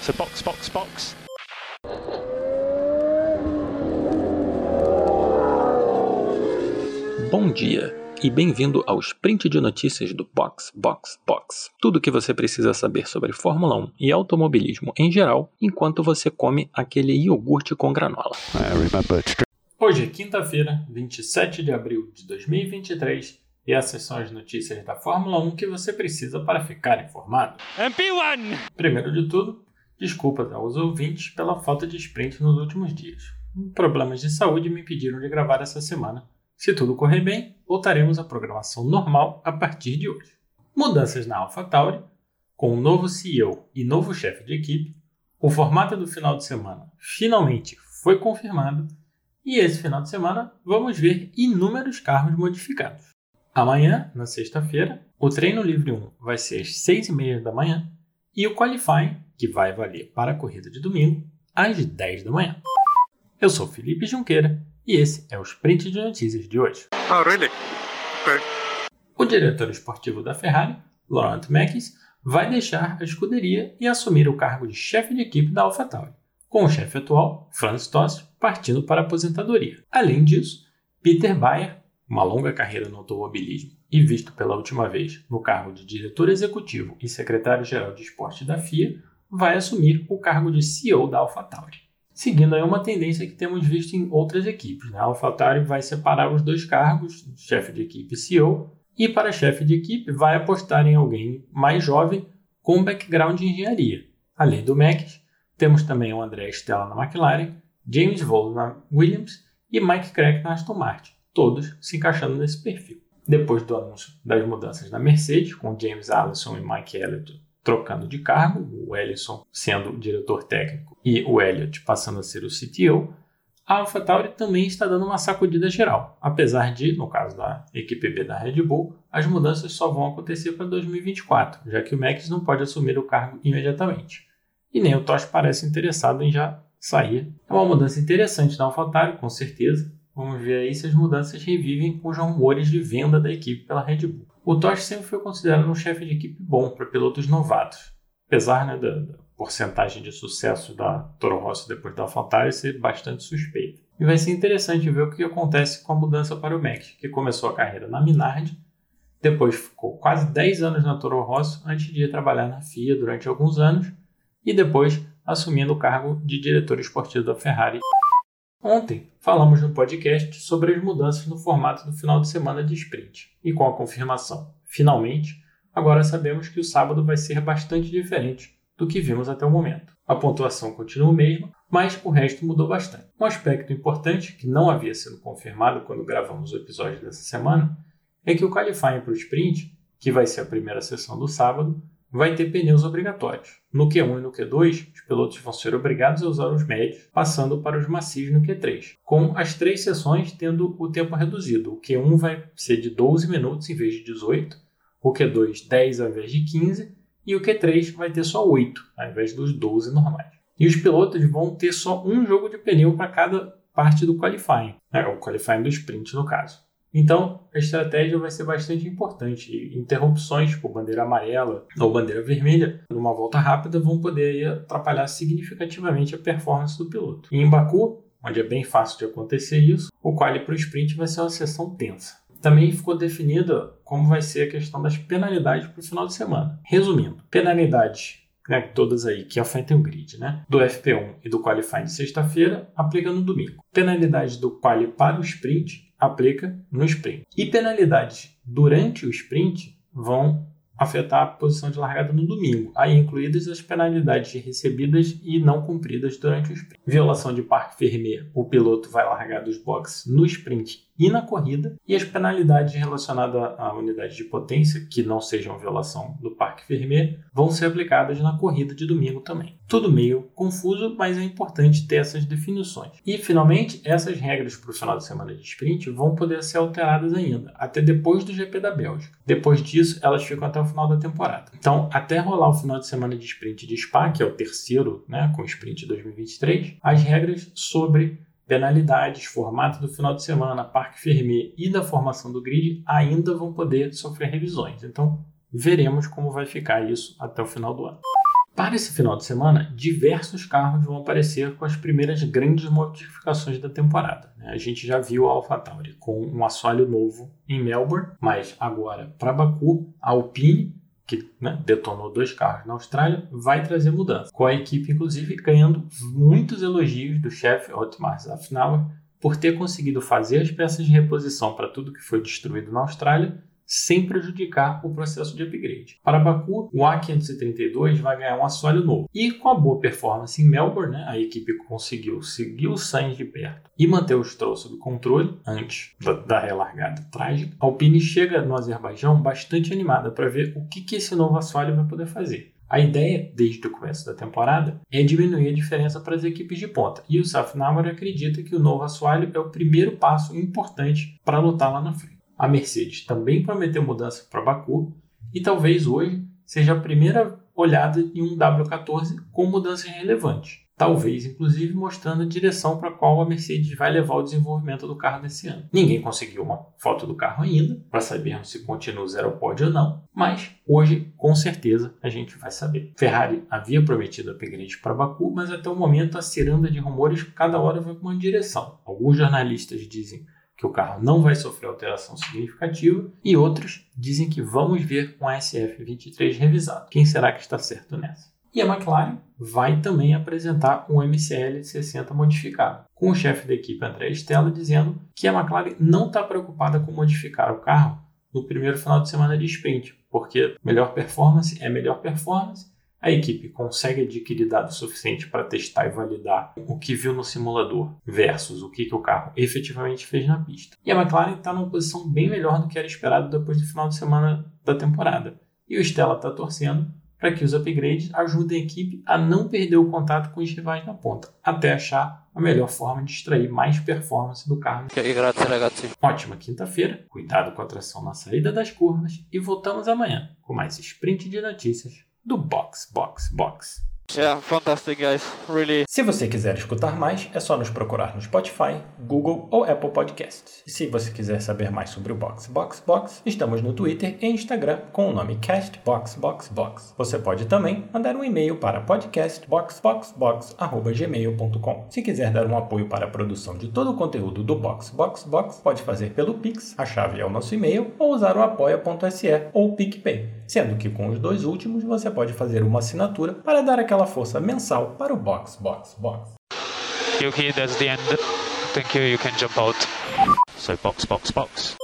So box, box, box. Bom dia e bem-vindo ao sprint de notícias do Box Box Box. Tudo o que você precisa saber sobre Fórmula 1 e automobilismo em geral, enquanto você come aquele iogurte com granola. Hoje é quinta-feira, 27 de abril de 2023, e essas são as notícias da Fórmula 1 que você precisa para ficar informado. MP1! Primeiro de tudo, desculpas aos ouvintes pela falta de sprint nos últimos dias. Problemas de saúde me impediram de gravar essa semana. Se tudo correr bem, voltaremos à programação normal a partir de hoje. Mudanças na AlphaTauri, com um novo CEO e novo chefe de equipe, o formato do final de semana finalmente foi confirmado e esse final de semana vamos ver inúmeros carros modificados. Amanhã, na sexta-feira, o treino livre 1 vai ser às 6h30 da manhã e o qualifying, que vai valer para a corrida de domingo, às 10 da manhã. Eu sou Felipe Junqueira e esse é o Sprint de Notícias de hoje. Oh, really? Okay. O diretor esportivo da Ferrari, Laurent Mekies, vai deixar a escuderia e assumir o cargo de chefe de equipe da AlphaTauri, com o chefe atual, Franz Tost, partindo para a aposentadoria. Além disso, Peter Bayer, uma longa carreira no automobilismo e visto pela última vez no cargo de diretor executivo e secretário-geral de esporte da FIA, vai assumir o cargo de CEO da AlphaTauri. Seguindo aí uma tendência que temos visto em outras equipes. Né? A AlphaTauri vai separar os dois cargos, chefe de equipe e CEO, e para chefe de equipe vai apostar em alguém mais jovem com background em engenharia. Além do Max, temos também o André Stella na McLaren, James Vole na Williams e Mike Crack na Aston Martin, todos se encaixando nesse perfil. Depois do anúncio das mudanças na Mercedes, com James Allison e Mike Elliott trocando de cargo, o Ellison sendo o diretor técnico e o Elliott passando a ser o CTO, a AlphaTauri também está dando uma sacudida geral, apesar de, no caso da equipe B da Red Bull, as mudanças só vão acontecer para 2024, já que o Max não pode assumir o cargo imediatamente. E nem o Tosh parece interessado em já sair. É uma mudança interessante na AlphaTauri, com certeza. Vamos ver aí se as mudanças revivem os rumores de venda da equipe pela Red Bull. O Tosh sempre foi considerado um chefe de equipe bom para pilotos novatos, apesar né, da, da, porcentagem de sucesso da Toro Rosso depois da AlphaTauri ser bastante suspeita. E vai ser interessante ver o que acontece com a mudança para o Max, que começou a carreira na Minardi, depois ficou quase 10 anos na Toro Rosso antes de ir trabalhar na FIA durante alguns anos e depois assumindo o cargo de diretor esportivo da Ferrari. Ontem falamos no podcast sobre as mudanças no formato do final de semana de sprint e com a confirmação, finalmente, agora sabemos que o sábado vai ser bastante diferente do que vimos até o momento. A pontuação continua a mesma, mas o resto mudou bastante. Um aspecto importante que não havia sido confirmado quando gravamos o episódio dessa semana é que o qualifying para o sprint, que vai ser a primeira sessão do sábado, vai ter pneus obrigatórios. No Q1 e no Q2, os pilotos vão ser obrigados a usar os médios, passando para os macios no Q3, com as três sessões tendo o tempo reduzido. O Q1 vai ser de 12 minutos em vez de 18, o Q2 10 ao invés de 15 e o Q3 vai ter só 8 ao invés dos 12 normais. E os pilotos vão ter só um jogo de pneu para cada parte do qualifying, né? o qualifying do sprint no caso. Então, a estratégia vai ser bastante importante. Interrupções, tipo bandeira amarela ou bandeira vermelha, numa volta rápida, vão poder atrapalhar significativamente a performance do piloto. E em Baku, onde é bem fácil de acontecer isso, o quali para o sprint vai ser uma sessão tensa. Também ficou definida como vai ser a questão das penalidades para o final de semana. Resumindo, penalidades né, todas aí que afetem o grid, né, do FP1 e do Qualifying de sexta-feira, aplica no domingo. Penalidades do Quali para o sprint aplica no sprint. E penalidades durante o sprint vão afetar a posição de largada no domingo, aí incluídas as penalidades recebidas e não cumpridas durante o sprint. Violação de parque fermé, o piloto vai largar dos boxes no sprint e na corrida, e as penalidades relacionadas à unidade de potência, que não sejam violação do parque fermé, vão ser aplicadas na corrida de domingo também. Tudo meio confuso, mas é importante ter essas definições. E, finalmente, essas regras para o final de semana de sprint vão poder ser alteradas ainda, até depois do GP da Bélgica. Depois disso, elas ficam até o final da temporada. Então, até rolar o final de semana de sprint de Spa, que é o terceiro, né, com o sprint 2023, as regras sobre penalidades, formato do final de semana, parque fermé e da formação do grid ainda vão poder sofrer revisões. Então, veremos como vai ficar isso até o final do ano. Para esse final de semana, diversos carros vão aparecer com as primeiras grandes modificações da temporada. Né? A gente já viu a AlphaTauri com um assoalho novo em Melbourne, mas agora para Baku, a Alpine que né, detonou dois carros na Austrália, vai trazer mudança. Com a equipe, inclusive, ganhando muitos elogios do chefe Otmar Zafnauer por ter conseguido fazer as peças de reposição para tudo que foi destruído na Austrália sem prejudicar o processo de upgrade. Para Baku, o A532 vai ganhar um assoalho novo. E com a boa performance em Melbourne, né, a equipe conseguiu seguir o Sainz de perto e manter o Stroll sob controle antes da, da relargada trágica. A Alpine chega no Azerbaijão bastante animada para ver o que, que esse novo assoalho vai poder fazer. A ideia, desde o começo da temporada, é diminuir a diferença para as equipes de ponta, e o Safnauer acredita que o novo assoalho é o primeiro passo importante para lutar lá na frente. A Mercedes também prometeu mudança para Baku e talvez hoje seja a primeira olhada em um W14 com mudanças relevantes. Talvez, inclusive, mostrando a direção para a qual a Mercedes vai levar o desenvolvimento do carro nesse ano. Ninguém conseguiu uma foto do carro ainda, para sabermos se continua zero pódio ou não, mas hoje, com certeza, a gente vai saber. Ferrari havia prometido upgrade para Baku, mas até o momento a ciranda de rumores cada hora vai para uma direção. Alguns jornalistas dizem que o carro não vai sofrer alteração significativa, e outros dizem que vamos ver um SF23 revisado. Quem será que está certo nessa? E a McLaren vai também apresentar um MCL 60 modificado, com o chefe da equipe André Stella dizendo que a McLaren não está preocupada com modificar o carro no primeiro final de semana de sprint, porque melhor performance é melhor performance a equipe consegue adquirir dados suficientes para testar e validar o que viu no simulador versus o que, que o carro efetivamente fez na pista. E a McLaren está numa posição bem melhor do que era esperado depois do final de semana da temporada. E o Stella está torcendo para que os upgrades ajudem a equipe a não perder o contato com os rivais na ponta, até achar a melhor forma de extrair mais performance do carro. Ótima quinta-feira, cuidado com a tração na saída das curvas e voltamos amanhã com mais sprint de notícias do Box Box Box. Yeah, fantastic guys, really. Se você quiser escutar mais, é só nos procurar no Spotify, Google ou Apple Podcasts. E se você quiser saber mais sobre o Box Box Box, estamos no Twitter e Instagram com o nome CastBoxBoxBox. Você pode também mandar um e-mail para podcastboxboxbox@gmail.com. Se quiser dar um apoio para a produção de todo o conteúdo do Box Box Box, pode fazer pelo Pix, a chave é o nosso e-mail, ou usar o apoia.se ou o PicPay. Sendo que com os dois últimos você pode fazer uma assinatura para dar aquela força mensal para o Box Box Box. Yuki, that's the end. Thank you, you can jump out. So box, box, box.